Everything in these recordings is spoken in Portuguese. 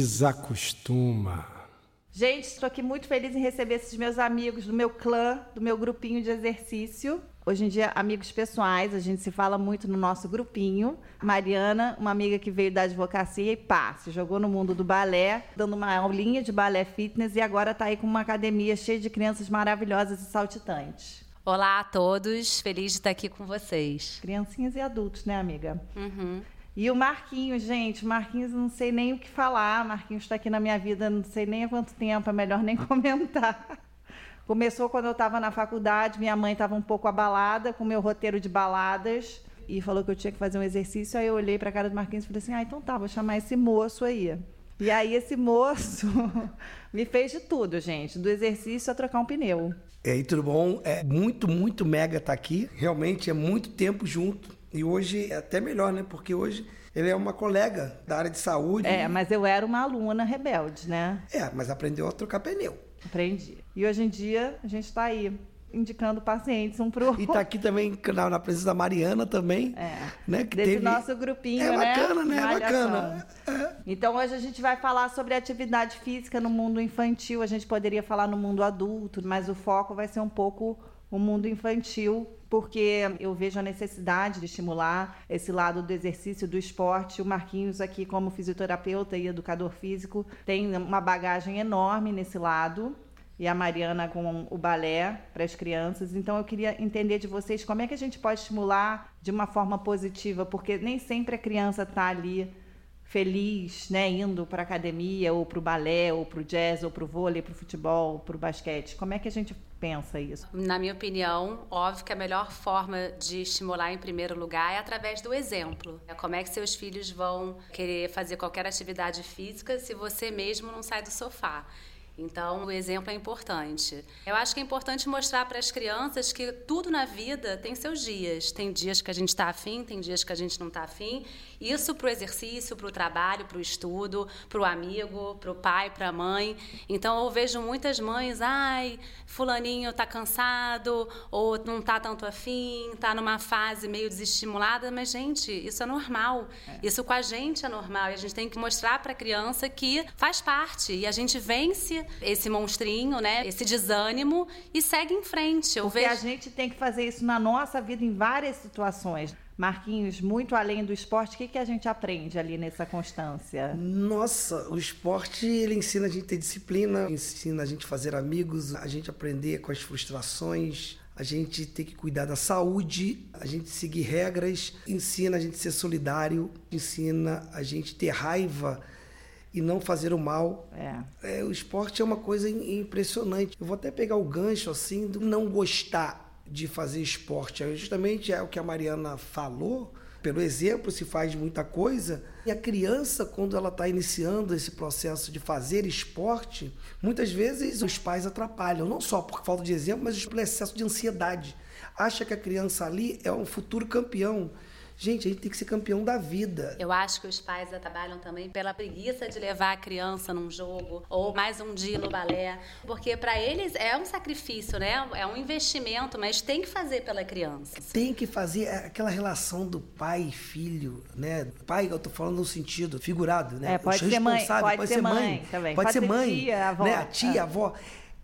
desacostuma. Gente, estou aqui muito feliz em receber esses meus amigos do meu clã, do meu grupinho de exercício. Hoje em dia, amigos pessoais, a gente se fala muito no nosso grupinho. Mariana, uma amiga que veio da advocacia e pá, se jogou no mundo do balé, dando uma aulinha de balé fitness e agora está aí com uma academia cheia de crianças maravilhosas e saltitantes. Olá a todos, feliz de estar aqui com vocês. Criancinhas e adultos, né, amiga? Uhum. E o Marquinhos, gente, Marquinhos, não sei nem o que falar. Marquinhos está aqui na minha vida, não sei nem há quanto tempo, é melhor nem comentar. Começou quando eu estava na faculdade, minha mãe estava um pouco abalada com o meu roteiro de baladas e falou que eu tinha que fazer um exercício. Aí eu olhei para a cara do Marquinhos e falei assim: ah, então tá, vou chamar esse moço aí. E aí esse moço me fez de tudo, gente, do exercício a trocar um pneu. E aí, tudo bom? É muito, muito mega estar tá aqui. Realmente é muito tempo junto. E hoje é até melhor, né? Porque hoje ele é uma colega da área de saúde. É, mas eu era uma aluna rebelde, né? É, mas aprendeu a trocar pneu. Aprendi. E hoje em dia a gente está aí indicando pacientes um para o outro. E está aqui também na, na, presença da Mariana também. É. Né, que Desse teve... nosso grupinho, é né? Bacana, né? É bacana, é. Então hoje a gente vai falar sobre atividade física no mundo infantil. A gente poderia falar no mundo adulto, mas o foco vai ser um pouco o mundo infantil, porque eu vejo a necessidade de estimular esse lado do exercício, do esporte. O Marquinhos aqui, como fisioterapeuta e educador físico, tem uma bagagem enorme nesse lado e a Mariana com o balé para as crianças. Então eu queria entender de vocês como é que a gente pode estimular de uma forma positiva, porque nem sempre a criança está ali feliz, né, indo para academia ou para o balé, ou para o jazz, ou para o vôlei, para o futebol, para o basquete. Como é que a gente pensa isso? Na minha opinião, óbvio que a melhor forma de estimular em primeiro lugar é através do exemplo. É como é que seus filhos vão querer fazer qualquer atividade física se você mesmo não sai do sofá. Então, o exemplo é importante. Eu acho que é importante mostrar para as crianças que tudo na vida tem seus dias. Tem dias que a gente está afim, tem dias que a gente não está afim. Isso para o exercício, para o trabalho, para o estudo, para o amigo, para o pai, para a mãe. Então, eu vejo muitas mães, ai, fulaninho está cansado, ou não está tanto afim, está numa fase meio desestimulada. Mas, gente, isso é normal. É. Isso com a gente é normal. E a gente tem que mostrar para a criança que faz parte. E a gente vence esse monstrinho, né? Esse desânimo e segue em frente. Eu Porque vejo... a gente tem que fazer isso na nossa vida em várias situações. Marquinhos, muito além do esporte, o que, que a gente aprende ali nessa constância? Nossa, o esporte ele ensina a gente ter disciplina, ensina a gente fazer amigos, a gente aprender com as frustrações, a gente ter que cuidar da saúde, a gente seguir regras, ensina a gente ser solidário, ensina a gente ter raiva e não fazer o mal. É. É, o esporte é uma coisa impressionante. Eu vou até pegar o gancho assim do não gostar de fazer esporte. É justamente é o que a Mariana falou. Pelo exemplo, se faz muita coisa. E a criança, quando ela está iniciando esse processo de fazer esporte, muitas vezes os pais atrapalham, não só por falta de exemplo, mas pelo excesso de ansiedade. Acha que a criança ali é um futuro campeão Gente, a gente tem que ser campeão da vida. Eu acho que os pais trabalham também pela preguiça de levar a criança num jogo ou mais um dia no balé, porque para eles é um sacrifício, né? É um investimento, mas tem que fazer pela criança. Tem que fazer aquela relação do pai e filho, né? Pai, eu tô falando no sentido figurado, né? É, pode ser mãe, pode, pode ser mãe, mãe também. Pode, pode ser mãe, tia, avó. Né? A tia, a avó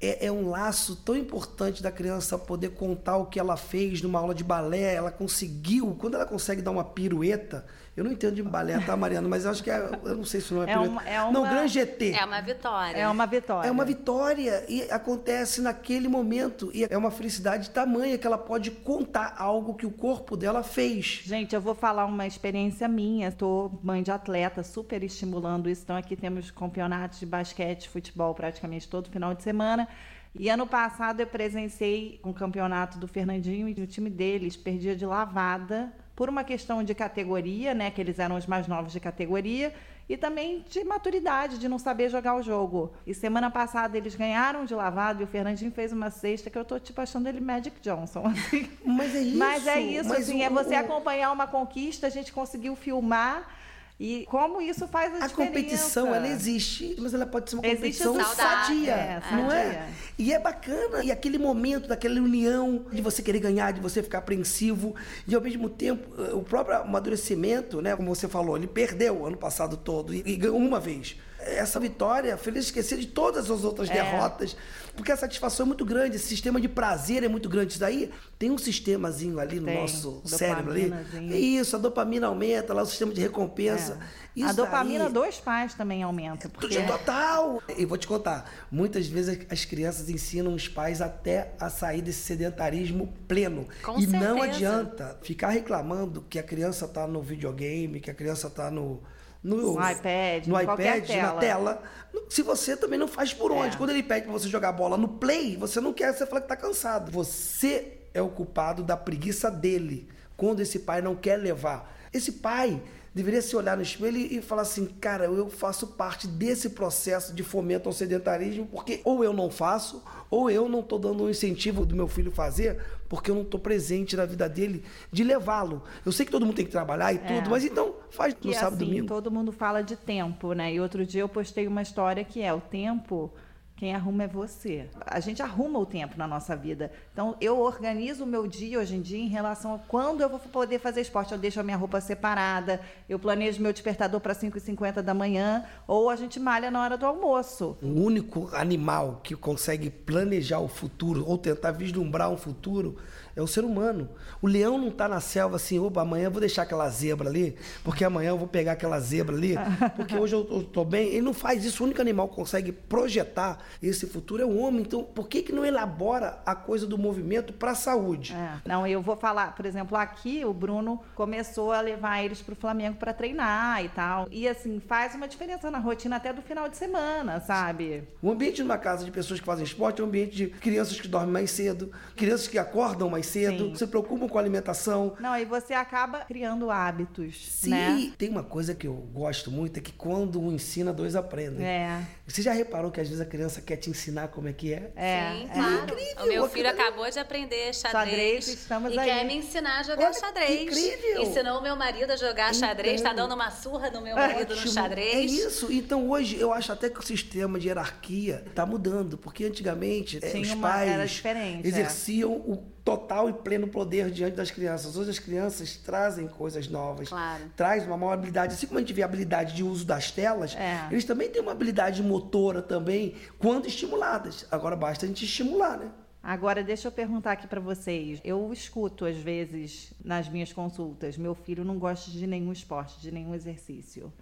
é, é, um laço tão importante da criança poder contar o que ela fez numa aula de balé. Ela conseguiu, quando ela consegue dar uma pirueta, eu não entendo de balé, tá, Mariana? Mas eu acho que é, eu não sei se não é, é pirueta. Uma, é uma, não, Grand GT. É uma vitória. É uma vitória. É uma vitória e acontece naquele momento e é uma felicidade tamanha que ela pode contar algo que o corpo dela fez. Gente, eu vou falar uma experiência minha. Estou mãe de atleta, super estimulando isso. Então aqui temos campeonatos de basquete, futebol praticamente todo final de semana. E ano passado eu presenciei um campeonato do Fernandinho e o time deles perdia de lavada por uma questão de categoria, né, que eles eram os mais novos de categoria, e também de maturidade, de não saber jogar o jogo. E semana passada eles ganharam de lavado e o Fernandinho fez uma cesta que eu tô tipo achando ele Magic Johnson. Assim. Mas é isso. Mas é isso, Mas assim, o, é você o... acompanhar uma conquista, a gente conseguiu filmar e como isso faz a, a diferença. A competição, ela existe, mas ela pode ser uma existe competição sadia, é, não é? E é bacana. E aquele momento daquela união de você querer ganhar, de você ficar apreensivo, e ao mesmo tempo, o próprio amadurecimento, né? Como você falou, ele perdeu ano passado todo e, e ganhou uma vez essa vitória, feliz esquecer de todas as outras É. derrotas, porque a satisfação é muito grande, esse sistema de prazer é muito grande. Isso daí tem um sistemazinho ali no Tem, nosso cérebro ali. É isso, a dopamina aumenta, lá o sistema de recompensa. É. a dopamina daí- dos pais também aumenta. Porque... Total! E vou te contar, muitas vezes as crianças ensinam os pais até a sair desse sedentarismo pleno. Com e não certeza. adianta ficar reclamando que a criança tá no videogame, que a criança tá no. No, No iPad, no iPad, na tela. tela. Se você também não faz por onde. É. Quando ele pede pra você jogar bola no play, você não quer, você fala que tá cansado. Você é o culpado da preguiça dele, quando esse pai não quer levar. Esse pai deveria se olhar no espelho e falar assim, cara, eu faço parte desse processo de fomento ao sedentarismo, porque ou eu não faço, ou eu não estou dando um incentivo do meu filho fazer, porque eu não estou presente na vida dele de levá-lo. Eu sei que todo mundo tem que trabalhar e tudo, mas então faz no Que sábado e assim, domingo. todo mundo fala de tempo, né? E outro dia eu postei uma história que é o tempo. Quem arruma é você. A gente arruma o tempo na nossa vida. Então, eu organizo o meu dia hoje em dia em relação a quando eu vou poder fazer esporte. Eu deixo a minha roupa separada, eu planejo meu despertador para 5h50 da manhã, ou a gente malha na hora do almoço. O único animal que consegue planejar o futuro ou tentar vislumbrar um futuro é o ser humano. O leão não está na selva assim, opa, amanhã eu vou deixar aquela zebra ali, porque amanhã eu vou pegar aquela zebra ali, porque hoje eu estou bem. Ele não faz isso. O único animal que consegue projetar esse futuro é o homem. Então, por que, que não elabora a coisa do movimento para a saúde? É. Não, eu vou falar, por exemplo, aqui o Bruno começou a levar eles para o Flamengo para treinar e tal. E assim, faz uma diferença na rotina até do final de semana, sabe? O ambiente de uma casa de pessoas que fazem esporte é um ambiente de crianças que dormem mais cedo, crianças que acordam mais cedo, Sim. se preocupam com a alimentação, Não, aí você acaba criando hábitos, Sim, né? tem uma coisa que eu gosto muito, é que quando um ensina, dois aprendem. É. Você já reparou que às vezes a criança quer te ensinar como é que é? É, Sim, é. claro. incrível, o meu filho acabou de aprender xadrez. Xadrez, estamos e aí. quer me ensinar a jogar Olha, que xadrez. incrível. Ensinou o meu marido a jogar xadrez, tá dando uma surra no meu marido no Ótimo. xadrez. É isso. Então hoje eu acho até que o sistema de hierarquia está mudando, porque antigamente eh, Tinha os pais é. exerciam o total e pleno poder diante das crianças. Hoje as crianças trazem coisas novas, Claro. traz uma maior habilidade. Assim como a gente vê a habilidade de uso das telas, É. eles também têm uma habilidade motora também, quando estimuladas. Agora basta a gente estimular, né? Agora, deixa eu perguntar aqui pra vocês. Eu escuto, às vezes, nas minhas consultas, meu filho não gosta de nenhum esporte, de nenhum exercício.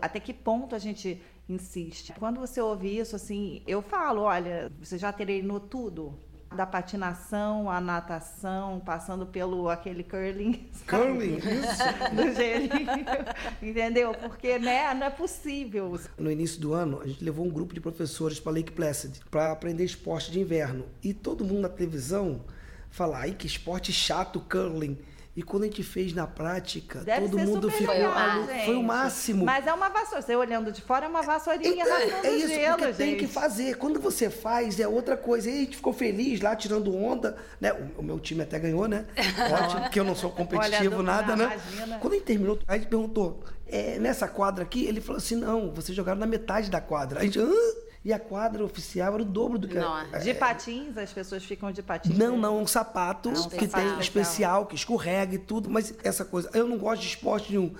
Até que ponto a gente insiste? Quando você ouve isso, assim, eu falo, olha, você já treinou tudo? Da patinação, à natação, passando pelo aquele curling. sabe? Curling, isso. Do gelinho. Entendeu? Porque, né, não é possível. No início do ano, a gente levou um grupo de professores para Lake Placid para aprender esporte de inverno. E todo mundo na televisão fala, ai que esporte chato, curling. E quando a gente fez na prática, Deve todo mundo ficou legal. Foi o máximo. Mas é uma vassoura. Você olhando de fora, é uma vassourinha Então, rasgando é isso, gelo, porque tem gente. que fazer. Quando você faz, é outra coisa. E a gente ficou feliz lá, tirando onda. Né? O, o meu time até ganhou, né? Ótimo, porque eu não sou competitivo, Olha, nada, né? imagina. Quando a gente terminou, a gente perguntou, é, nessa quadra aqui? Ele falou assim, não, vocês jogaram na metade da quadra. A gente, Hã? E a quadra oficial era o dobro do que... Nossa. é, De patins, as pessoas ficam de patins. não, não, um sapato Ah, um que sapato. tem especial, que escorrega e tudo, mas essa coisa, eu não gosto de esporte nenhum.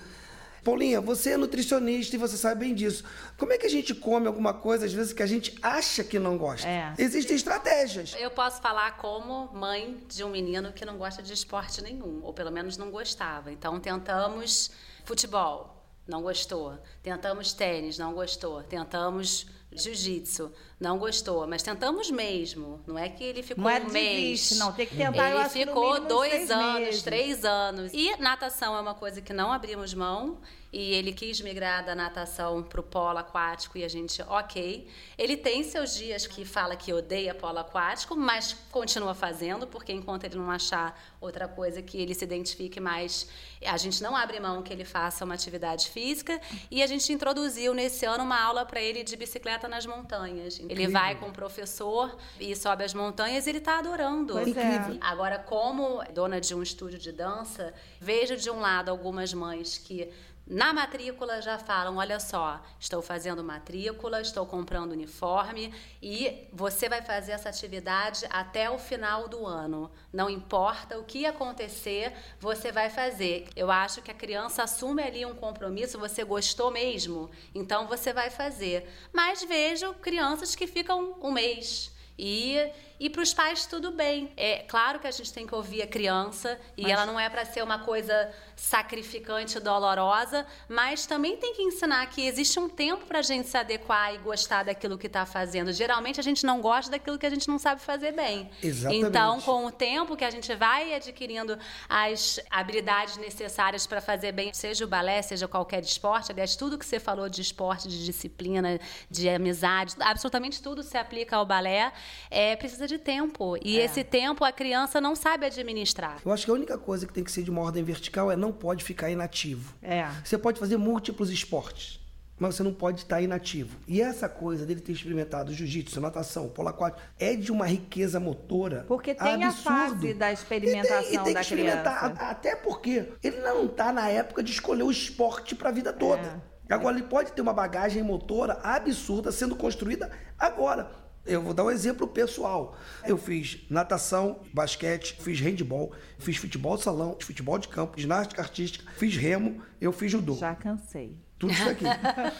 Paulinha, você é nutricionista e você sabe bem disso. Como é que a gente come alguma coisa, às vezes, que a gente acha que não gosta? É. Existem estratégias. Eu posso falar como mãe de um menino que não gosta de esporte nenhum, ou pelo menos não gostava. Então tentamos futebol, não gostou. Tentamos tênis, não gostou. Tentamos jiu-jitsu, não gostou. Mas tentamos mesmo. Não é que ele ficou Não é um mês. não. Tem que tentar, Ele ficou dois anos, meses. três anos. E natação é uma coisa que não abrimos mão. E ele quis migrar da natação para o polo aquático e a gente, ok. Ele tem seus dias que fala que odeia polo aquático, mas continua fazendo, porque enquanto ele não achar outra coisa que ele se identifique mais, a gente não abre mão que ele faça uma atividade física. E a gente introduziu nesse ano uma aula para ele de bicicleta nas montanhas. Ele vai com o professor e sobe as montanhas e ele está adorando. Pois é. Agora, como dona de um estúdio de dança, vejo de um lado algumas mães que Na matrícula já falam: olha só, estou fazendo matrícula, estou comprando uniforme e você vai fazer essa atividade até o final do ano. Não importa o que acontecer, você vai fazer. Eu acho que a criança assume ali um compromisso, você gostou mesmo, então você vai fazer. Mas vejo crianças que ficam um mês. E e para os pais, tudo bem. É claro que a gente tem que ouvir a criança e mas... ela não é para ser uma coisa sacrificante, dolorosa, mas também tem que ensinar que existe um tempo para a gente se adequar e gostar daquilo que está fazendo. Geralmente a gente não gosta daquilo que a gente não sabe fazer bem. Exatamente. Então, com o tempo que a gente vai adquirindo as habilidades necessárias para fazer bem, seja o balé, seja qualquer esporte, aliás, tudo que você falou de esporte, de disciplina, de amizade, absolutamente tudo se aplica ao balé, é, precisa de de tempo. E é. esse tempo a criança não sabe administrar. Eu acho que a única coisa que tem que ser de uma ordem vertical é não pode ficar inativo. É. Você pode fazer múltiplos esportes mas você não pode estar inativo. E essa coisa dele ter experimentado jiu-jitsu, natação, polo aquático, é de uma riqueza motora Porque tem absurdo. a fase da experimentação e tem, e tem da criança. Até porque ele não está na época de escolher o esporte para a vida toda. É. Agora, ele pode ter uma bagagem motora absurda sendo construída agora. Eu vou dar um exemplo pessoal. Eu fiz natação, basquete, fiz handball, fiz futebol de salão, futebol de campo, ginástica artística, fiz remo, eu fiz judô. Já cansei. Tudo isso aqui.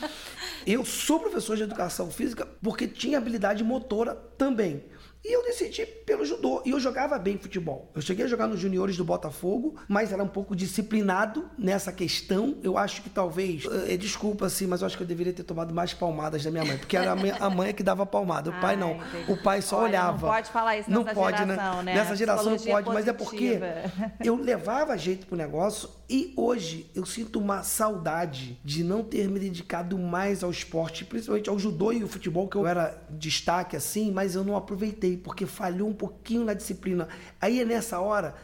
eu sou professor de educação física porque tinha habilidade motora também. E eu decidi pelo judô. E eu jogava bem futebol. Eu cheguei a jogar nos juniores do Botafogo, mas era um pouco disciplinado nessa questão. Eu acho que talvez. É, desculpa, assim, mas eu acho que eu deveria ter tomado mais palmadas da minha mãe. Porque era a, minha, a mãe que dava palmada. O pai não. O pai só Olha, olhava. Não pode falar isso não nessa pode, né? geração, né? Nessa geração não pode, positiva. mas é porque eu levava jeito pro negócio e hoje eu sinto uma saudade de não ter me dedicado mais ao esporte, principalmente ao judô e ao futebol, que eu era destaque assim, mas eu não aproveitei porque falhou um pouquinho na disciplina. Aí é nessa hora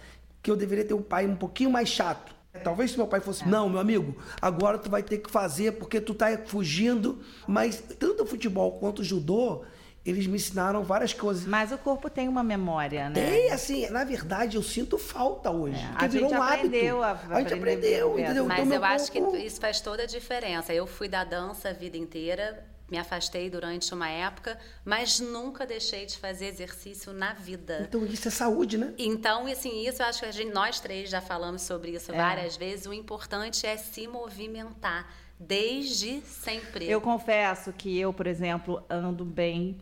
que eu deveria ter um pai um pouquinho mais chato. Talvez se meu pai fosse, não, meu amigo, agora tu vai ter que fazer porque tu tá fugindo. Mas tanto o futebol quanto o judô, eles me ensinaram várias coisas. Mas o corpo tem uma memória, né? Tem, assim, na verdade, eu sinto falta hoje. É, a gente um aprendeu hábito. A, a gente aprendeu, entendeu? Mas então, eu acho corpo... que isso faz toda a diferença. Eu fui da dança a vida inteira, me afastei durante uma época, mas nunca deixei de fazer exercício na vida. Então isso é saúde, né? Então, assim, isso eu acho que a gente, nós três já falamos sobre isso é. várias vezes. O importante é se movimentar desde sempre. Eu confesso que eu, por exemplo, ando bem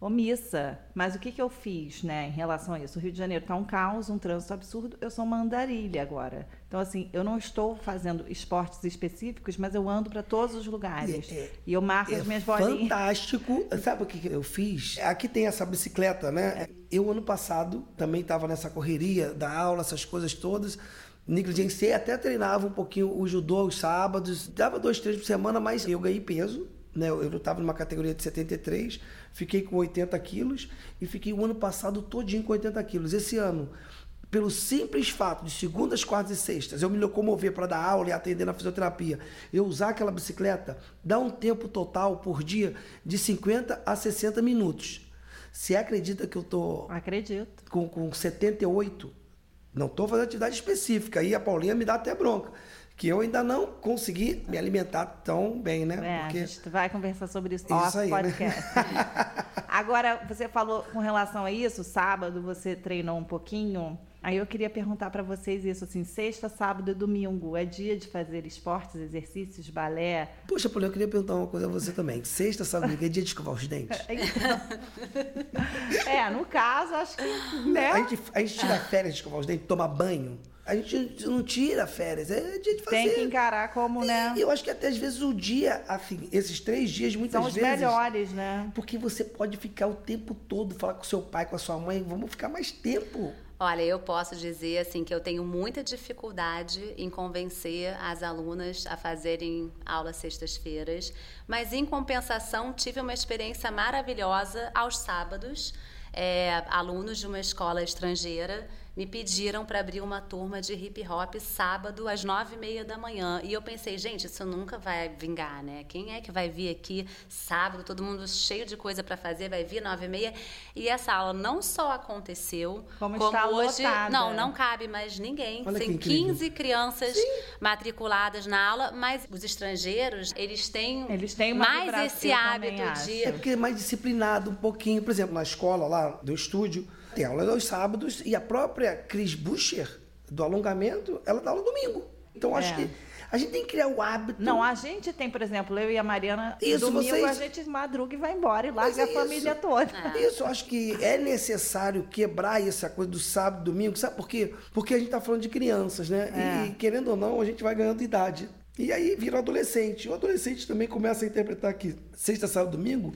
omissa. Mas o que, que eu fiz, né, em relação a isso? O Rio de Janeiro está um caos, um trânsito absurdo. Eu sou uma andarilha agora. Então, assim, eu não estou fazendo esportes específicos, mas eu ando para todos os lugares. É, é, e eu marco é as minhas bolinhas. Fantástico. Sabe o que eu fiz? Aqui tem essa bicicleta, né? É. Eu, ano passado, também estava nessa correria da aula, essas coisas todas negligenciei, até treinava um pouquinho o judô aos sábados, dava dois, três por semana, mas eu ganhei peso, né? Eu estava numa categoria de 73, fiquei com 80 quilos e fiquei o ano passado todinho com 80 quilos. Esse ano, pelo simples fato de segundas, quartas e sextas, eu me locomover para dar aula e atender na fisioterapia, eu usar aquela bicicleta, dá um tempo total por dia de 50 a 60 minutos. Você acredita que eu tô Acredito. Com, com 78? Não estou fazendo atividade específica. Aí a Paulinha me dá até bronca que eu ainda não consegui me alimentar tão bem, né? É, Porque... A gente vai conversar sobre isso no aí, né? podcast. Né? Agora, você falou com relação a isso, sábado você treinou um pouquinho. Aí eu queria perguntar para vocês isso, assim, sexta, sábado e domingo, é dia de fazer esportes, exercícios, balé? Poxa, Paulo, eu queria perguntar uma coisa a você também. Sexta, sábado e domingo é dia de escovar os dentes? Então, é, no caso, acho que, né? A gente, a gente tira férias de escovar os dentes, toma banho? A gente não tira férias, é dia de fazer. Tem que encarar como, né? E eu acho que até às vezes o dia, assim, esses três dias, muitas vezes. São os melhores, né? Porque você pode ficar o tempo todo, falar com seu pai, com a sua mãe, vamos ficar mais tempo. Olha, eu posso dizer assim que eu tenho muita dificuldade em convencer as alunas a fazerem aulas sextas-feiras, mas em compensação tive uma experiência maravilhosa aos sábados. É, alunos de uma escola estrangeira me pediram para abrir uma turma de hip hop sábado às nove e meia da manhã. E eu pensei, gente, isso nunca vai vingar, né? Quem é que vai vir aqui sábado, todo mundo cheio de coisa para fazer, vai vir nove e meia? E essa aula não só aconteceu, como, como está hoje. Lotada. Não, não cabe mais ninguém. Olha Tem que incrível. 15 crianças Sim. matriculadas na aula, mas os estrangeiros, eles têm, Eles têm mais esse hábito de É porque é mais disciplinado um pouquinho. Por exemplo, na escola lá do estúdio, tem aula aos sábados e a própria Cris Bucher, do alongamento, ela dá aula domingo. Então, acho É. que a gente tem que criar o hábito. Não, a gente tem, por exemplo, eu e a Mariana, Isso, domingo vocês- a gente madruga e vai embora e larga é a família isso. toda. Isso, eu acho que é necessário quebrar essa coisa do sábado, domingo. Sabe por quê? Porque a gente tá falando de crianças, né? É. E, querendo ou não, a gente vai ganhando idade. E aí vira o adolescente. O adolescente também começa a interpretar que sexta, sábado, domingo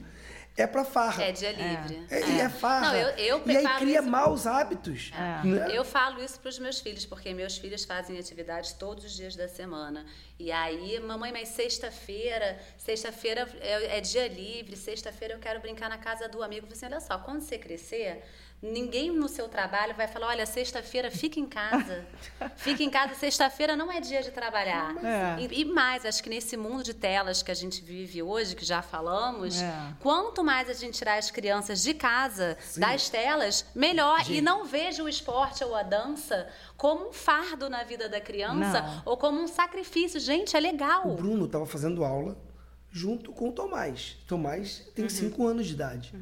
é pra farra. É dia livre. É, E é farra. Não, eu, eu e aí cria isso- maus hábitos. É. né? Eu falo isso para os meus filhos, porque meus filhos fazem atividades todos os dias da semana. E aí, mamãe, mas sexta-feira, sexta-feira é, é dia livre, sexta-feira eu quero brincar na casa do amigo. Falei assim, olha só, quando você crescer, ninguém no seu trabalho vai falar, olha, sexta-feira fica em casa. fica em casa, sexta-feira não é dia de trabalhar. É. E, e mais, acho que nesse mundo de telas que a gente vive hoje, que já falamos, É. quanto mais a gente tirar as crianças de casa, das telas, melhor. E não veja o esporte ou a dança como um fardo na vida da criança Não. ou como um sacrifício. Gente, é legal. O Bruno estava fazendo aula junto com o Tomás. Tomás tem 5 anos de idade.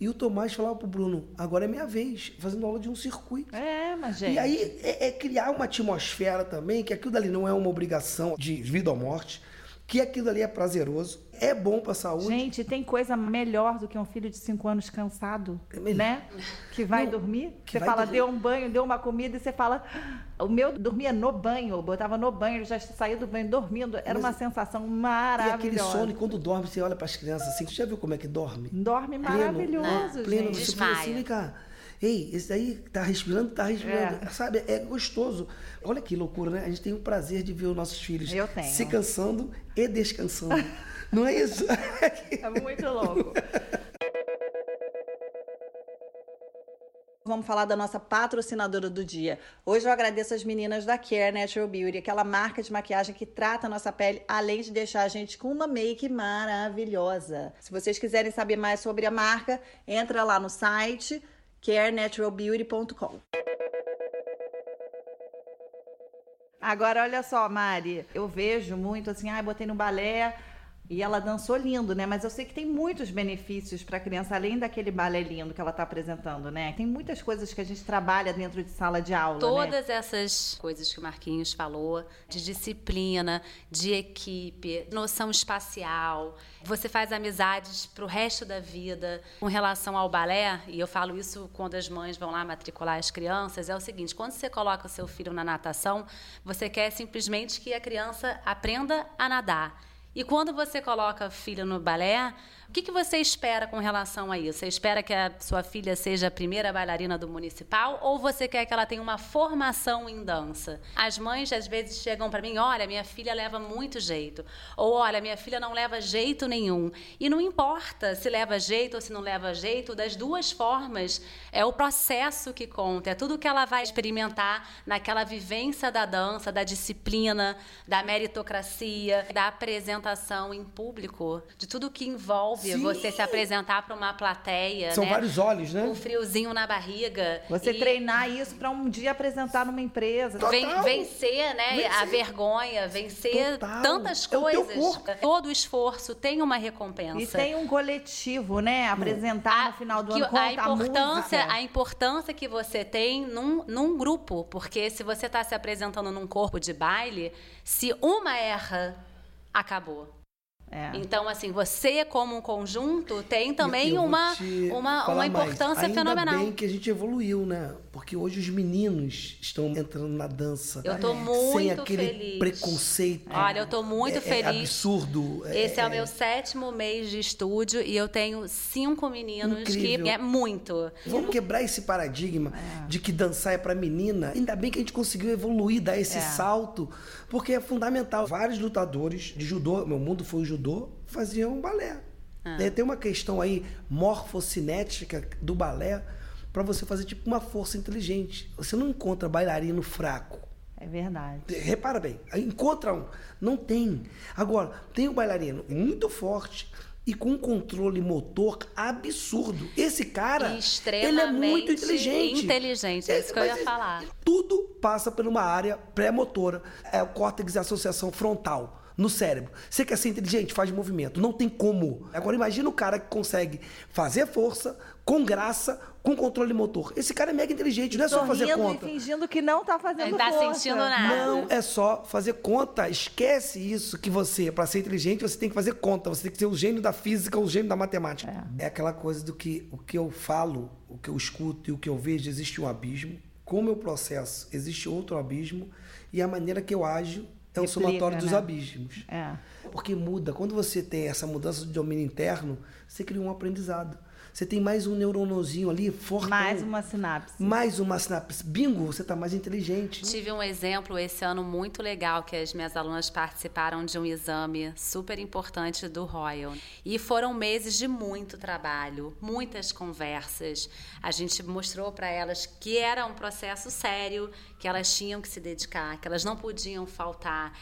E o Tomás falava pro Bruno, agora é minha vez, fazendo aula de um circuito. É, mas gente. E aí é, é criar uma atmosfera também, que aquilo dali não é uma obrigação de vida ou morte, que aquilo ali é prazeroso, é bom pra saúde. Gente, tem coisa melhor do que um filho de 5 anos cansado, É né? Que vai Não, dormir. que Você vai fala, dormir. deu um banho, deu uma comida, e você fala. O meu dormia no banho, eu botava no banho, ele já saía do banho dormindo. Era Mas- uma sensação e maravilhosa. aquele sono, e quando dorme, você olha pras crianças assim, você já viu como é que dorme? Dorme Pleno, maravilhoso, pleno, gente. você fala assim, vem cá. Ei, esse daí tá respirando, tá respirando. É. Sabe, é gostoso. Olha que loucura, né? A gente tem o prazer de ver os nossos filhos Eu tenho. se cansando e descansando. Não é isso? É muito louco. Vamos falar da nossa patrocinadora do dia. Hoje eu agradeço as meninas da Care Natural Beauty, aquela marca de maquiagem que trata a nossa pele, além de deixar a gente com uma make maravilhosa. Se vocês quiserem saber mais sobre a marca, entra lá no site carenaturalbeauty.com. Agora, olha só, Mari, eu vejo muito assim, ai, botei no balé e ela dançou lindo, né? Mas eu sei que tem muitos benefícios para a criança, além daquele balé lindo que ela está apresentando, né? Tem muitas coisas que a gente trabalha dentro de sala de aula, né? Todas essas coisas que o Marquinhos falou, de disciplina, de equipe, noção espacial. Você faz amizades pro resto da vida. Com relação ao balé, e eu falo isso quando as mães vão lá matricular as crianças, é o seguinte: quando você coloca o seu filho na natação, você quer simplesmente que a criança aprenda a nadar. E quando você coloca a filha no balé, o que, que você espera com relação a isso? Você espera que a sua filha seja a primeira bailarina do municipal ou você quer que ela tenha uma formação em dança? As mães às vezes chegam para mim, olha, minha filha leva muito jeito, ou olha, minha filha não leva jeito nenhum. E não importa se leva jeito ou se não leva jeito, das duas formas, é o processo que conta, é tudo que ela vai experimentar naquela vivência da dança, da disciplina, da meritocracia, da apresentação em público, de tudo que envolve Sim. você se apresentar para uma plateia, São né? vários olhos, né? Um friozinho na barriga. Você E treinar isso para um dia apresentar numa empresa. Ven- vencer, né? Vencer. A vergonha, vencer Total. tantas É coisas. corpo. Todo esforço tem uma recompensa. E tem um coletivo, né? Apresentar no final do que ano com a importância, música. a importância que você tem num, num grupo, porque se você está se apresentando num corpo de baile, se uma erra, acabou. É. Então, assim, você como um conjunto tem também Eu- eu vou uma, te uma, uma mais. importância Ainda fenomenal. bem que a gente evoluiu, né? Porque hoje os meninos estão entrando na dança. Eu tô Sem muito aquele feliz. preconceito. Olha, eu tô muito É- é feliz. absurdo. Esse é, o meu sétimo mês de estúdio e eu tenho cinco meninos Incrível. que é muito. Vamos quebrar esse paradigma de que dançar é pra menina. Ainda bem que a gente conseguiu evoluir, dar esse É. salto, porque é fundamental. Vários lutadores de judô, meu mundo foi o judô, faziam balé. Ah. É, Tem uma questão aí morfocinética do balé para você fazer tipo uma força inteligente. Você não encontra bailarino fraco. É verdade. Repara bem, encontra um. Não tem. Agora, tem um bailarino muito forte e com um controle motor absurdo. Esse cara, ele é muito inteligente. Inteligente, é isso que eu ia falar. Tudo passa por uma área pré-motora. É o córtex de associação frontal no cérebro. Você quer ser inteligente? Faz movimento. Não tem como. Agora imagina o cara que consegue fazer força, com graça, com controle motor. Esse cara é mega inteligente, não é só fazer conta. E fingindo que não tá fazendo não tá força. sentindo nada. Não é só fazer conta. Esquece isso que você, para ser inteligente, você tem que fazer conta. Você tem que ser o gênio da física, o gênio da matemática. É. é aquela coisa do que o que eu falo, o que eu escuto e o que eu vejo, existe um abismo. Com o meu processo, existe outro abismo. E a maneira que eu ajo é o somatório dos né? abismos. É. Porque muda. Quando você tem essa mudança de domínio interno, você cria um aprendizado. Você tem mais um neuronozinho ali, forte. Mais uma sinapse. Mais uma sinapse. Bingo, você está mais inteligente. Né? Tive um exemplo esse ano muito legal que as minhas alunas participaram de um exame super importante do Royal. E foram meses de muito trabalho, muitas conversas. A gente mostrou para elas que era um processo sério, que elas tinham que se dedicar, que elas não podiam faltar,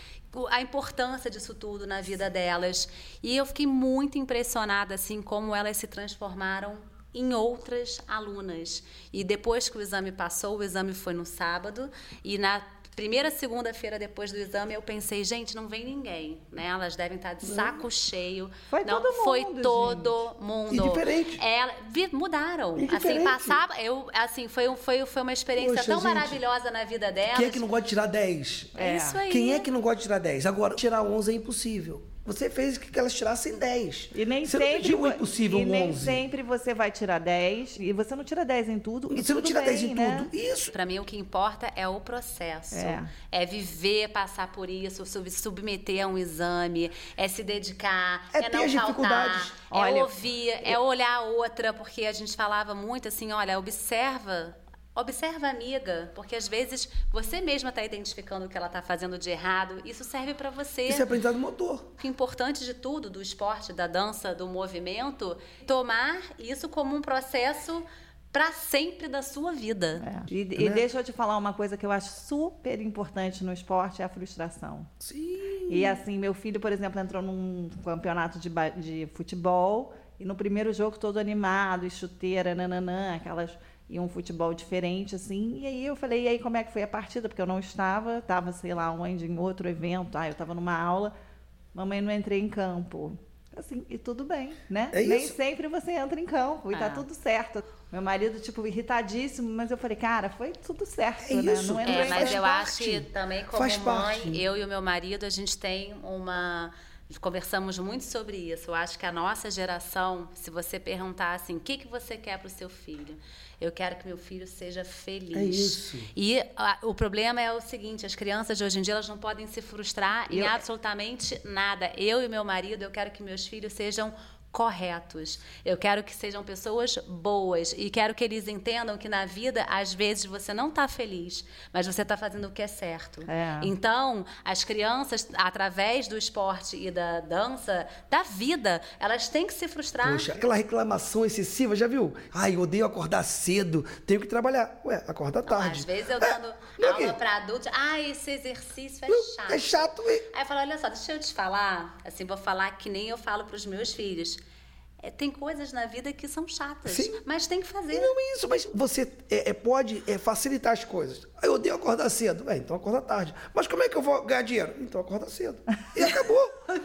a importância disso tudo na vida delas. E eu fiquei muito impressionada assim como elas se transformaram em outras alunas. E depois que o exame passou, o exame foi no sábado e na primeira segunda-feira depois do exame, eu pensei, gente, não vem ninguém, né? Elas devem estar de saco cheio. Foi não, todo mundo. Foi todo mundo. E diferente. Ela, mudaram. Assim, passava, eu, assim, foi, foi, foi uma experiência Poxa, tão gente, maravilhosa na vida delas. Quem é que não gosta de tirar 10? É, isso aí. Quem é que não gosta de tirar 10? Agora, tirar 11 é impossível. Você fez que elas tirassem 10. E nem você sempre, não pediu o impossível e nem 11. sempre você vai tirar 10. E você não tira 10 em tudo. E você não tira bem, 10 em né? tudo. Isso. Para mim, o que importa é o processo. É. é. viver, passar por isso, sub submeter a um exame, é se dedicar, É é, ter não as faltar, dificuldades. é Olha, ouvir, é olhar a outra, porque a gente falava muito assim, olha, observa Observa a amiga, porque às vezes você mesma está identificando o que ela está fazendo de errado. Isso serve para você. Isso é aprendizado motor. O importante de tudo, do esporte, da dança, do movimento, tomar isso como um processo para sempre da sua vida. É. E, e Né? deixa eu te falar uma coisa que eu acho super importante no esporte, é a frustração. Sim. E assim, meu filho, por exemplo, entrou num campeonato de, de futebol e no primeiro jogo todo animado, e chuteira, nananã, aquelas e um futebol diferente assim. E aí eu falei, e aí como é que foi a partida? Porque eu não estava, estava sei lá onde em outro evento. Ah, eu estava numa aula. Mamãe não entrei em campo. Assim, e tudo bem, né? É Nem sempre você entra em campo e tá Ah. tudo certo. Meu marido, tipo, irritadíssimo, mas eu falei, cara, foi tudo certo, É né? isso. Não É, entrou mas eu parte. acho que também como Faz mãe, parte. eu e o meu marido, a gente tem uma conversamos muito sobre isso. Eu acho que a nossa geração, se você perguntar assim, o que que você quer para o seu filho? Eu quero que meu filho seja feliz. É isso. E a- o problema é o seguinte, as crianças de hoje em dia elas não podem se frustrar em Eu- absolutamente nada. Eu e meu marido, eu quero que meus filhos sejam corretos. Eu quero que sejam pessoas boas e quero que eles entendam que na vida às vezes você não está feliz, mas você está fazendo o que é certo. É. Então, as crianças através do esporte e da dança, da vida, elas têm que se frustrar. Poxa, aquela reclamação excessiva, já viu? Ai, eu odeio acordar cedo, tenho que trabalhar. Ué, acorda Não, tarde. às vezes eu É, dando não é aula que- para adultos, ah, esse exercício é Não, chato. É chato. e- Aí eu falo, olha só, deixa eu te falar, assim, vou falar que nem eu falo para os meus filhos. É, tem coisas na vida que são chatas, Sim. mas tem que fazer. Não é isso, mas você é, é, pode é, facilitar as coisas. Eu odeio acordar cedo. Ué, então acorda tarde. Mas como é que eu vou ganhar dinheiro? Então acorda cedo. E acabou.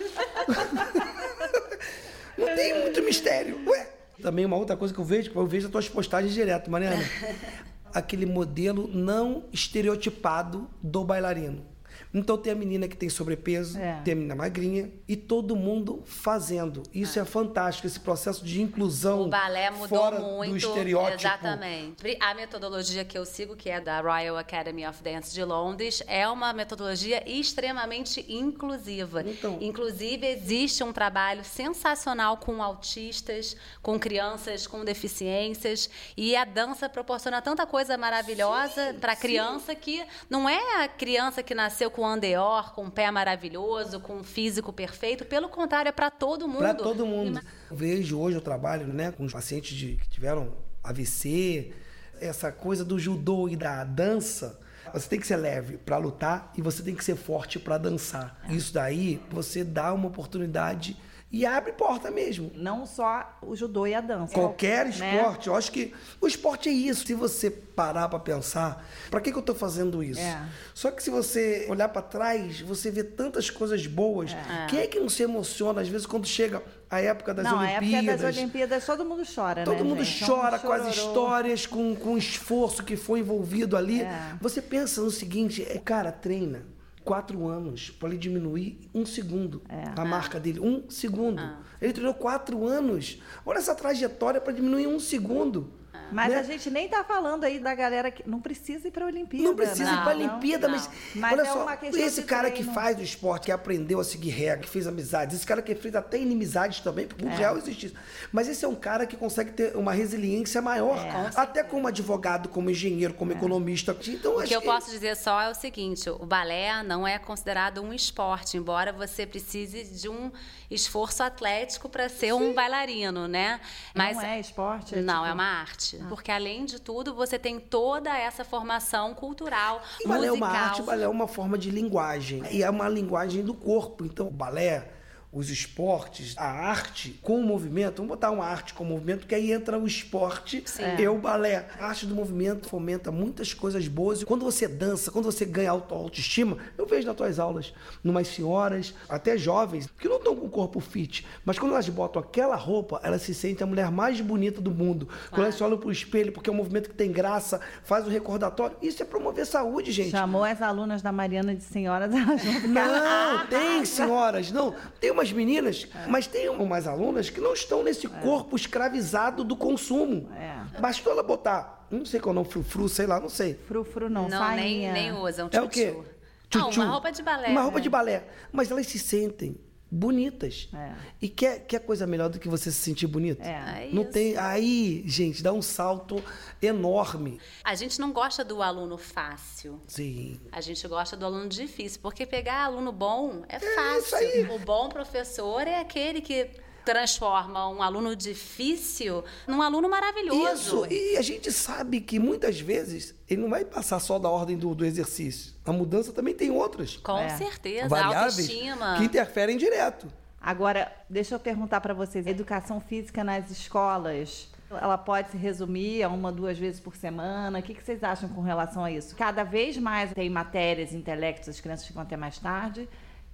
Não tem muito mistério. Ué. Também uma outra coisa que eu vejo, que eu vejo as tuas postagens direto, Mariana. Aquele modelo não estereotipado do bailarino. Então tem a menina que tem sobrepeso, É. tem a menina magrinha e todo mundo fazendo. Isso é fantástico, esse processo de inclusão O balé mudou fora muito. do estereótipo. Exatamente. A metodologia que eu sigo, que é da Royal Academy of Dance de Londres, é uma metodologia extremamente inclusiva. Então. Inclusive, existe um trabalho sensacional com autistas, com crianças com deficiências. E a dança proporciona tanta coisa maravilhosa para a criança que não é a criança que nasceu com andeor, com um pé maravilhoso, com um físico perfeito. Pelo contrário, é para todo mundo. Para todo mundo. Eu vejo hoje eu trabalho né, com os pacientes de- que tiveram AVC, Essa coisa do judô e da dança, você tem que ser leve para lutar e você tem que ser forte para dançar. Isso daí, você dá uma oportunidade e abre porta mesmo. Não só o judô e a dança. Qualquer né? esporte, eu acho que o esporte é isso. Se você parar para pensar, para que, que eu tô fazendo isso? É. Só que se você olhar para trás, você vê tantas coisas boas. Quem é que não se emociona às vezes quando chega a época das Não, a Olimpíadas? época das Olimpíadas todo mundo chora, Todo né, mundo gente? chora É um com as histórias, com, com o esforço que foi envolvido ali. É. Você pensa no seguinte: o cara treina quatro anos para ele diminuir um segundo É. a marca dele. Um segundo. Ele treinou quatro anos. Olha essa trajetória para diminuir um segundo. Mas né? a gente nem tá falando aí da galera que não precisa ir pra Olimpíada. Não precisa ir Não, para a não, Olimpíada, não. mas, Mas olha é só, uma questão esse cara que treino. faz o esporte, que aprendeu a seguir regra, que fez amizades, esse cara que fez até inimizades também, porque o É. real existe isso. Mas esse é um cara que consegue ter uma resiliência maior, É. até como advogado, como engenheiro, como economista. Então, O que eu posso dizer só é o seguinte: o balé não é considerado um esporte, embora você precise de um esforço atlético para ser um bailarino, né? Não é esporte? é não, tipo- é uma arte. Porque além de tudo, você tem toda essa formação cultural, O balé é musical. uma arte, o balé é uma forma de linguagem. E é uma linguagem do corpo. Então, o balé, os esportes, a arte com o movimento, vamos botar uma arte com o movimento, que aí entra o esporte e o balé. A arte do movimento fomenta muitas coisas boas. E quando você dança, quando você ganha auto- autoestima, eu vejo nas tuas aulas, numas senhoras, até jovens, que não estão com o corpo fit, mas quando elas botam aquela roupa, elas se sentem a mulher mais bonita do mundo. Quando elas se olham pro espelho, porque é um movimento que tem graça, faz o recordatório. Isso é promover saúde, gente. Chamou as alunas da Mariana de senhoras, elas vão ficar... Não, tem senhoras, não. Tem umas meninas, mas tem umas alunas que não estão nesse corpo escravizado do consumo. É. Bastou ela botar, não sei qual é o nome, frufru, sei lá, não sei. Frufru não, Não, nem, nem usam. É o quê? Não, Tchutchu. uma roupa de balé. Uma roupa né? de balé. Mas elas se sentem bonitas. É. E quer, quer coisa melhor do que você se sentir bonito? É. É Não isso. tem. Aí, gente, dá um salto enorme. A gente não gosta do aluno fácil. Sim. A gente gosta do aluno difícil, porque pegar aluno bom é isso fácil. aí. O bom professor é aquele que transforma um aluno difícil num aluno maravilhoso. Isso, e a gente sabe que muitas vezes ele não vai passar só da ordem do, do exercício. A mudança também tem outras Com É. certeza, variáveis autoestima. que interferem direto. Agora, deixa eu perguntar para vocês, a educação física nas escolas, ela pode se resumir a uma, duas vezes por semana? O que, que vocês acham com relação a isso? Cada vez mais tem matérias, intelectos, as crianças ficam até mais tarde,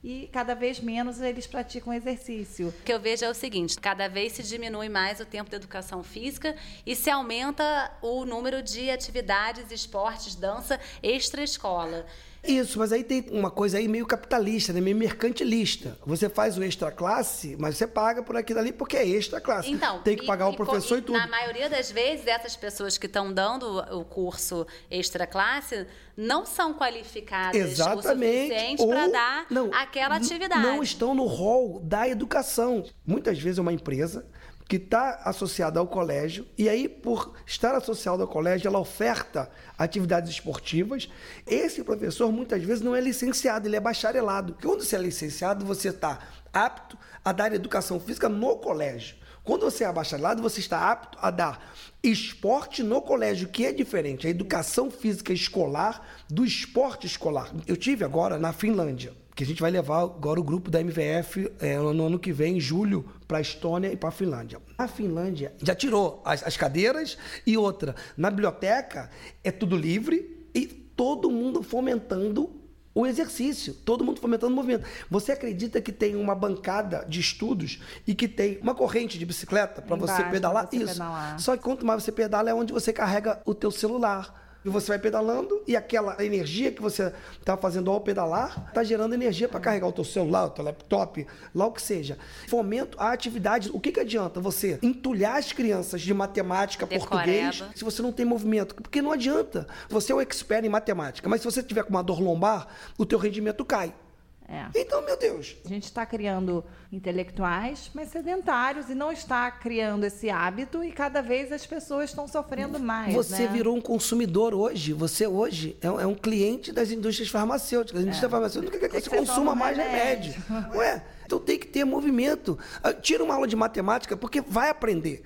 e cada vez menos eles praticam exercício. O que eu vejo é o seguinte: cada vez se diminui mais o tempo de educação física e se aumenta o número de atividades, esportes, dança extra-escola. Isso, mas aí tem uma coisa aí meio capitalista, né? meio mercantilista. Você faz o extra classe, mas você paga por aquilo ali porque é extra classe. Então, tem que e- pagar o e professor co- e, tudo. Na maioria das vezes, essas pessoas que estão dando o curso extra classe não são qualificadas o Exatamente. suficiente para dar não, aquela atividade. Não estão no rol da educação. Muitas vezes é uma empresa que está associada ao colégio e aí por estar associada ao colégio ela oferta atividades esportivas. Esse professor muitas vezes não é licenciado, ele é bacharelado. Quando você é licenciado você está apto a dar educação física no colégio. Quando você é bacharelado, você está apto a dar esporte no colégio, que é diferente. A educação física escolar do esporte escolar. Eu tive agora na Finlândia, que a gente vai levar agora o grupo da MVF é, no ano que vem, em julho, para a Estônia e para a Finlândia. A Finlândia já tirou as, as cadeiras e outra. Na biblioteca é tudo livre e todo mundo fomentando o exercício, todo mundo fomentando o movimento. Você acredita que tem uma bancada de estudos e que tem uma corrente de bicicleta para você pedalar? você Isso. pedalar. Só que quanto mais você pedala é onde você carrega o teu celular. E você vai pedalando e aquela energia que você está fazendo ao pedalar está gerando energia para carregar o teu celular, o teu laptop, lá o que seja. Fomento a atividade. O que, que adianta você entulhar as crianças de matemática, Decoreba. português, se você não tem movimento? Porque não adianta. Você é o expert em matemática, mas se você tiver com uma dor lombar, o teu rendimento cai. É. Então, meu Deus, A gente está criando intelectuais, mas sedentários, e não está criando esse hábito, e cada vez as pessoas estão sofrendo mais. Você né? virou um consumidor hoje. Você hoje é um, é um cliente das indústrias farmacêuticas. A indústria farmacêutica quer que É você que você consuma mais remédio. remédio. Ué, Então tem que ter movimento. Ah, Tira uma aula de matemática, porque vai aprender.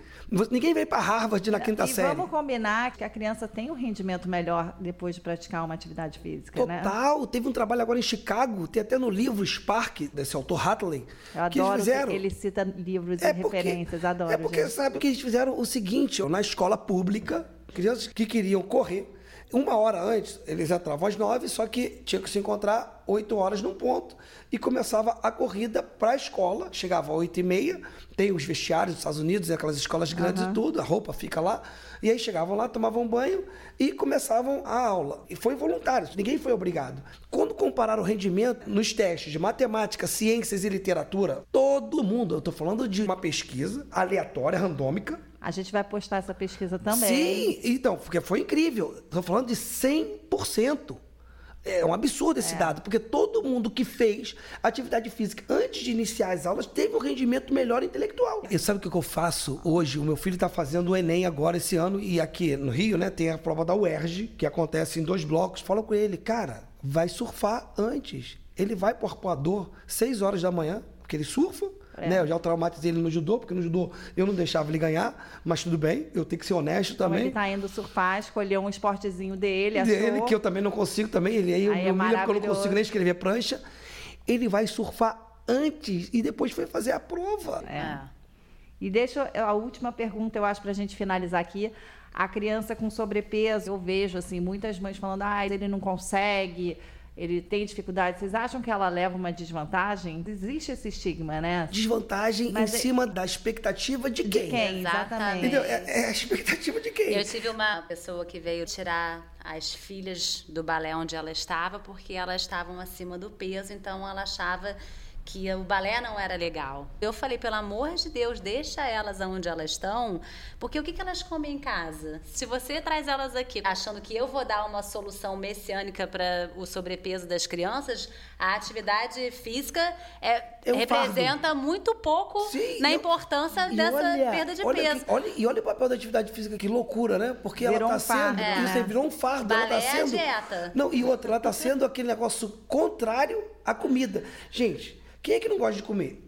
Ninguém vai para Harvard na quinta e série. vamos combinar que a criança tem um rendimento melhor depois de praticar uma atividade física, né? Total. Teve um trabalho agora em Chicago, tem até no livro Spark, desse autor Hatley, Eu que eles adoro fizeram. que ele cita livros e É porque- referências, adoro. É porque gente. sabe que eles fizeram o seguinte, na escola pública, crianças que queriam correr, uma hora antes, eles entravam às nove, só que tinha que se encontrar oito horas num ponto. E começava a corrida para a escola, chegava às oito e meia, tem os vestiários dos Estados Unidos, aquelas escolas grandes e tudo, a roupa fica lá. E aí chegavam lá, tomavam banho e começavam a aula. E foi voluntário, ninguém foi obrigado. Quando compararam o rendimento nos testes de matemática, ciências e literatura, todo mundo, eu estou falando de uma pesquisa aleatória, randômica, A gente vai postar essa pesquisa também. Sim, então, porque foi incrível. Estou falando de 100%. É um absurdo esse dado, porque todo mundo que fez atividade física antes de iniciar as aulas teve um rendimento melhor intelectual. E sabe o que que eu faço hoje? O meu filho está fazendo o Enem agora esse ano, e aqui no Rio, né, tem a prova da UERJ, que acontece em dois blocos. Fala com ele, cara, vai surfar antes. Ele vai pro arpoador 6 horas da manhã, porque ele surfa, É. né? Eu já traumatizei ele no judô, porque no judô eu não deixava ele ganhar, mas tudo bem, eu tenho que ser honesto Então também. ele tá indo surfar, escolheu um esportezinho dele, dele, que eu também não consigo também, ele aí, Aí eu é me humilha porque eu não consigo nem escrever prancha. Ele vai surfar antes e depois foi fazer a prova. É. E deixa eu- a última pergunta, eu acho, para a gente finalizar aqui. A criança com sobrepeso, eu vejo assim muitas mães falando, ah, ele não consegue, ele tem dificuldade. Vocês acham que ela leva uma desvantagem? Existe esse estigma, né? Desvantagem Mas em é- cima da expectativa de quem? Quem? Exatamente. Exatamente. Entendeu? É, é a expectativa de quem? Eu tive uma pessoa que veio tirar as filhas do balé onde ela estava porque elas estavam acima do peso, então ela achava que o balé não era legal. Eu falei, pelo amor de Deus, deixa elas onde elas estão, porque o que, que elas comem em casa? Se você traz elas aqui achando que eu vou dar uma solução messiânica para o sobrepeso das crianças, a atividade física é, É um fardo. representa muito pouco Sim, na importância e dessa olha- perda de olha peso. que- olha- e olha o papel da atividade física, que loucura, né? Porque Virou ela um está sendo. fardo, É. Isso aí virou um fardo. ela Balé é tá sendo. dieta. Não, e outra, ela está sendo aquele negócio contrário à comida. Gente, quem é que não gosta de comer?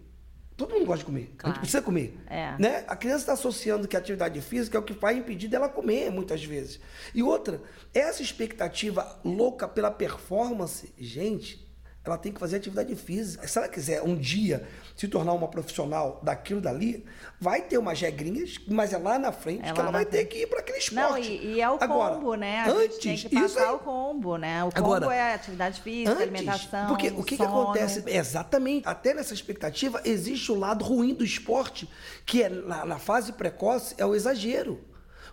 Todo mundo gosta de comer. A Claro. gente precisa comer. É. Né? A criança está associando que a atividade física é o que vai impedir dela comer, muitas vezes. E outra, essa expectativa louca pela performance, gente, ela tem que fazer atividade física. Se ela quiser um dia se tornar uma profissional daquilo dali, vai ter umas regrinhas, mas é lá na frente É que ela vai ter frente. que ir para aquele esporte. Não, e, e é o Agora, combo, né? A antes, tem que passar aí- o combo, né? O combo Agora, é atividade física, Antes, alimentação, porque o que, que acontece? Exatamente. Até nessa expectativa, existe o lado ruim do esporte, que é na, na fase precoce, é o exagero.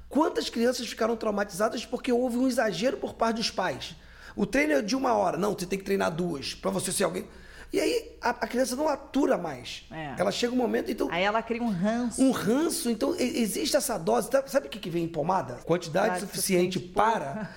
Quantas crianças ficaram traumatizadas porque houve um exagero por parte dos pais? O treino é de uma hora. Não, você tem que treinar duas, para você ser alguém. E aí a, a criança não atura mais. É. Ela chega um momento, então. Aí ela cria um ranço. Um ranço, então e- existe essa dose. Sabe o que, que vem em pomada? Quantidade suficiente suficiente para.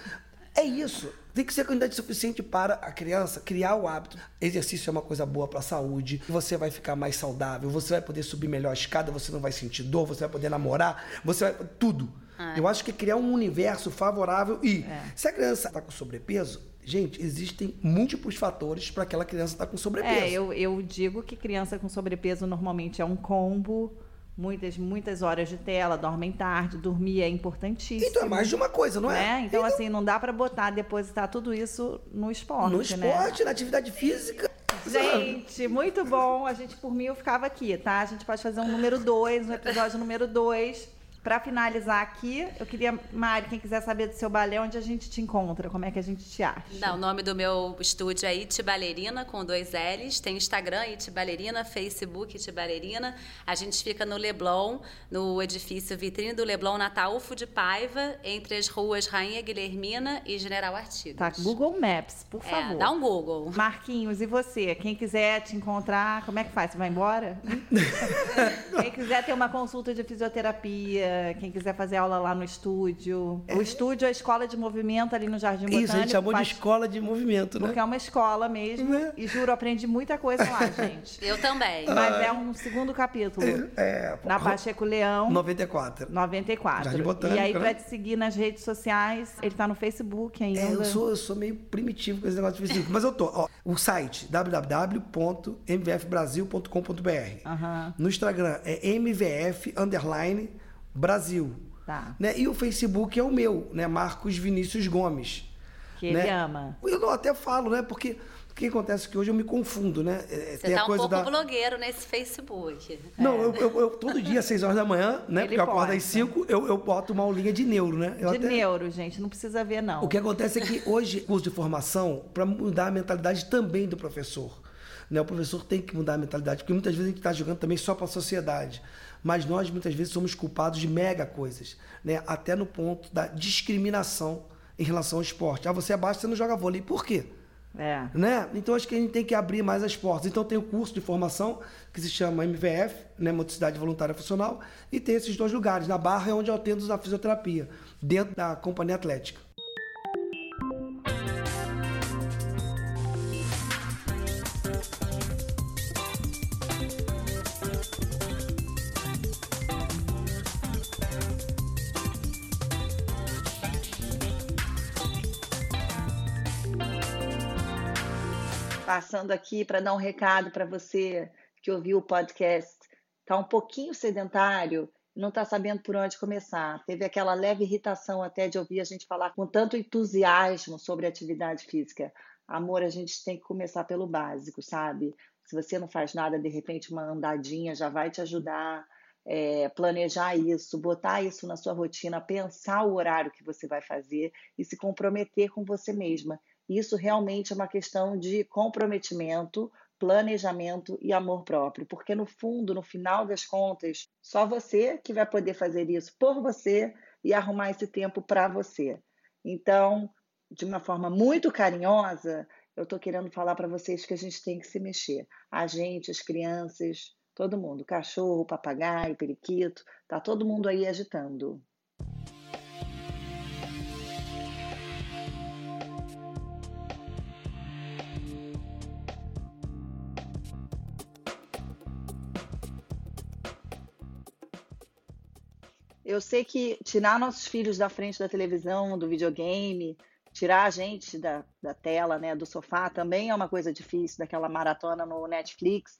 É isso. Tem que ser a quantidade suficiente para a criança criar o hábito. Exercício é uma coisa boa para a saúde. Você vai ficar mais saudável. Você vai poder subir melhor a escada. Você não vai sentir dor. Você vai poder namorar. Você vai. Tudo. Eu acho que é criar um universo favorável. E se a criança está com sobrepeso, gente, existem múltiplos fatores para aquela criança estar com sobrepeso. É, eu, eu digo que criança com sobrepeso normalmente é um combo, muitas, muitas horas de tela, dormem tarde, dormir é importantíssimo. Então é mais de uma coisa, não é? né? Então, assim, não dá pra botar, depositar tudo isso no esporte, No né? esporte, na atividade física. Gente, muito bom. A gente, por mim, eu ficava aqui, tá? A gente pode fazer um número 2, um episódio número 2. Pra finalizar aqui, eu queria, Mari, quem quiser saber do seu balé, onde a gente te encontra, como é que a gente te acha? Não, o nome do meu estúdio é Iti Balerina, com dois L's. Tem Instagram, Iti Balerina, Facebook, Iti Balerina. A gente fica no Leblon, no edifício Vitrine do Leblon, na Taúfo de Paiva, entre as ruas Rainha Guilhermina e General Artigas. Tá, Google Maps, por É, favor. dá um Google. Marquinhos, e você? Quem quiser te encontrar, como é que faz? Você vai embora? Quem quiser ter uma consulta de fisioterapia, terapia, quem quiser fazer aula lá no estúdio. O estúdio é a escola de movimento ali no Jardim Botânico. Isso, a gente chamou faz- de escola de movimento, né? Porque é uma escola mesmo. Né? E juro, aprendi muita coisa lá, gente. Eu também. Mas é um segundo capítulo. É, Na Pacheco Leão. 94. 94. Jardim Botânico, e aí, né? pra te seguir nas redes sociais, ele tá no Facebook ainda. É, eu sou, eu sou meio primitivo com esse negócio de Facebook, mas eu tô. Ó, o site www.mvfbrasil.com.br. No Instagram é mvf underline Brasil. Tá. Né? E o Facebook é o meu, né? Marcos Vinícius Gomes. Que né? ele ama. Eu não até falo, né? Porque o que acontece é que hoje eu me confundo, né? É, Você tá um pouco da... blogueiro nesse Facebook. Não, eu, eu- eu- todo dia, às 6 horas da manhã, né? Ele porque eu acordo posta. às 5, eu, eu boto uma aulinha de neuro, né? Eu De até- neuro, gente. Não precisa ver, não. O que acontece é que hoje, curso de formação, para mudar a mentalidade também do professor. Né? O professor tem que mudar a mentalidade, porque muitas vezes a gente está jogando também só para a sociedade. Mas nós, muitas vezes, somos culpados de mega coisas. Né? Até no ponto da discriminação em relação ao esporte. Ah, você é baixo, você não joga vôlei. Por quê? É. Né? Então acho que a gente tem que abrir mais as portas. Então tem o curso de formação que se chama MVF, né? Motricidade Voluntária Funcional, e tem esses dois lugares. Na Barra é onde eu atendo a fisioterapia, dentro da companhia atlética. Passando aqui para dar um recado para você que ouviu o podcast, está um pouquinho sedentário, não está sabendo por onde começar. Teve aquela leve irritação até de ouvir a gente falar com tanto entusiasmo sobre atividade física. Amor, a gente tem que começar pelo básico, sabe? Se você não faz nada, de repente uma andadinha já vai te ajudar. É, planejar isso, botar isso na sua rotina, pensar o horário que você vai fazer e se comprometer com você mesma. Isso realmente é uma questão de comprometimento, planejamento e amor próprio, porque no fundo, no final das contas, só você que vai poder fazer isso por você e arrumar esse tempo para você. Então, de uma forma muito carinhosa, eu estou querendo falar para vocês que a gente tem que se mexer. A gente, as crianças, todo mundo, cachorro, papagaio, periquito, tá todo mundo aí agitando. Eu sei que tirar nossos filhos da frente da televisão, do videogame, tirar a gente da, da tela, né, do sofá, também é uma coisa difícil, daquela maratona no Netflix.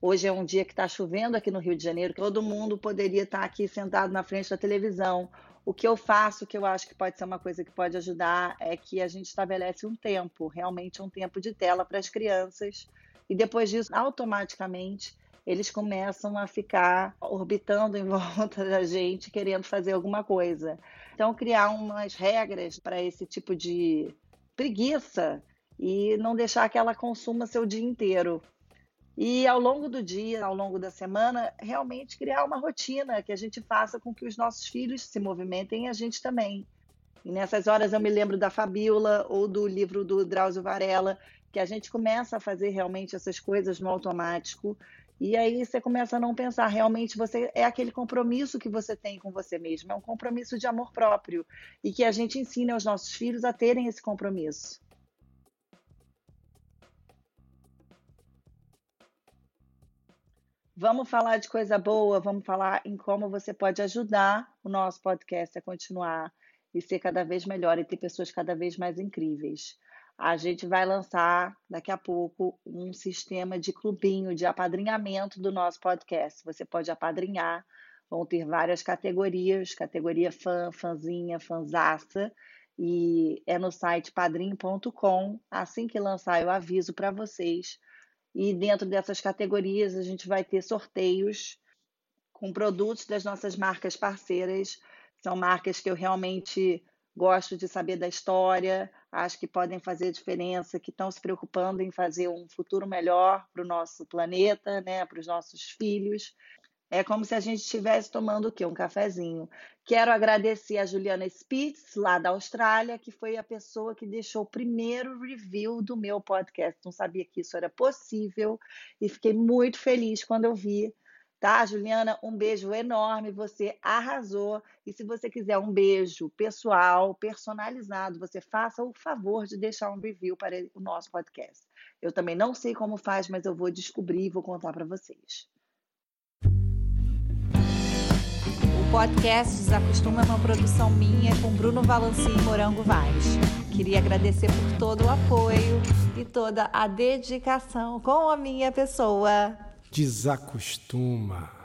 Hoje é um dia que está chovendo aqui no Rio de Janeiro, todo mundo poderia estar aqui sentado na frente da televisão. O que eu faço, que eu acho que pode ser uma coisa que pode ajudar, é que a gente estabelece um tempo, realmente um tempo de tela para as crianças, e depois disso, automaticamente, eles começam a ficar orbitando em volta da gente, querendo fazer alguma coisa. Então, criar umas regras para esse tipo de preguiça e não deixar que ela consuma seu dia inteiro. E ao longo do dia, ao longo da semana, realmente criar uma rotina que a gente faça com que os nossos filhos se movimentem e a gente também. E nessas horas eu me lembro da Fabíola ou do livro do Drauzio Varela, que a gente começa a fazer realmente essas coisas no automático e aí você começa a não pensar, realmente você é aquele compromisso que você tem com você mesmo, é um compromisso de amor próprio e que a gente ensina aos nossos filhos a terem esse compromisso. Vamos falar de coisa boa, vamos falar em como você pode ajudar o nosso podcast a continuar e ser cada vez melhor e ter pessoas cada vez mais incríveis. A gente vai lançar daqui a pouco um sistema de clubinho de apadrinhamento do nosso podcast. Você pode apadrinhar, vão ter várias categorias, categoria fã, fãzinha, fanzaça, e é no site padrim.com. Assim que lançar, eu aviso para vocês. E dentro dessas categorias, a gente vai ter sorteios com produtos das nossas marcas parceiras. São marcas que eu realmente gosto de saber da história, acho que podem fazer diferença, que estão se preocupando em fazer um futuro melhor para o nosso planeta, né, para os nossos filhos. É como se a gente estivesse tomando o quê? Um cafezinho. Quero agradecer a Juliana Spitz, lá da Austrália, que foi a pessoa que deixou o primeiro review do meu podcast. Não sabia que isso era possível e fiquei muito feliz quando eu vi. Tá, Juliana, um beijo enorme, você arrasou. E se você quiser um beijo pessoal, personalizado, você faça o favor de deixar um review para o nosso podcast. Eu também não sei como faz, mas eu vou descobrir e vou contar para vocês. O podcast Desacostuma é uma produção minha com Bruno Valanci e Morango Vaz. Queria agradecer por todo o apoio e toda a dedicação com a minha pessoa desacostuma.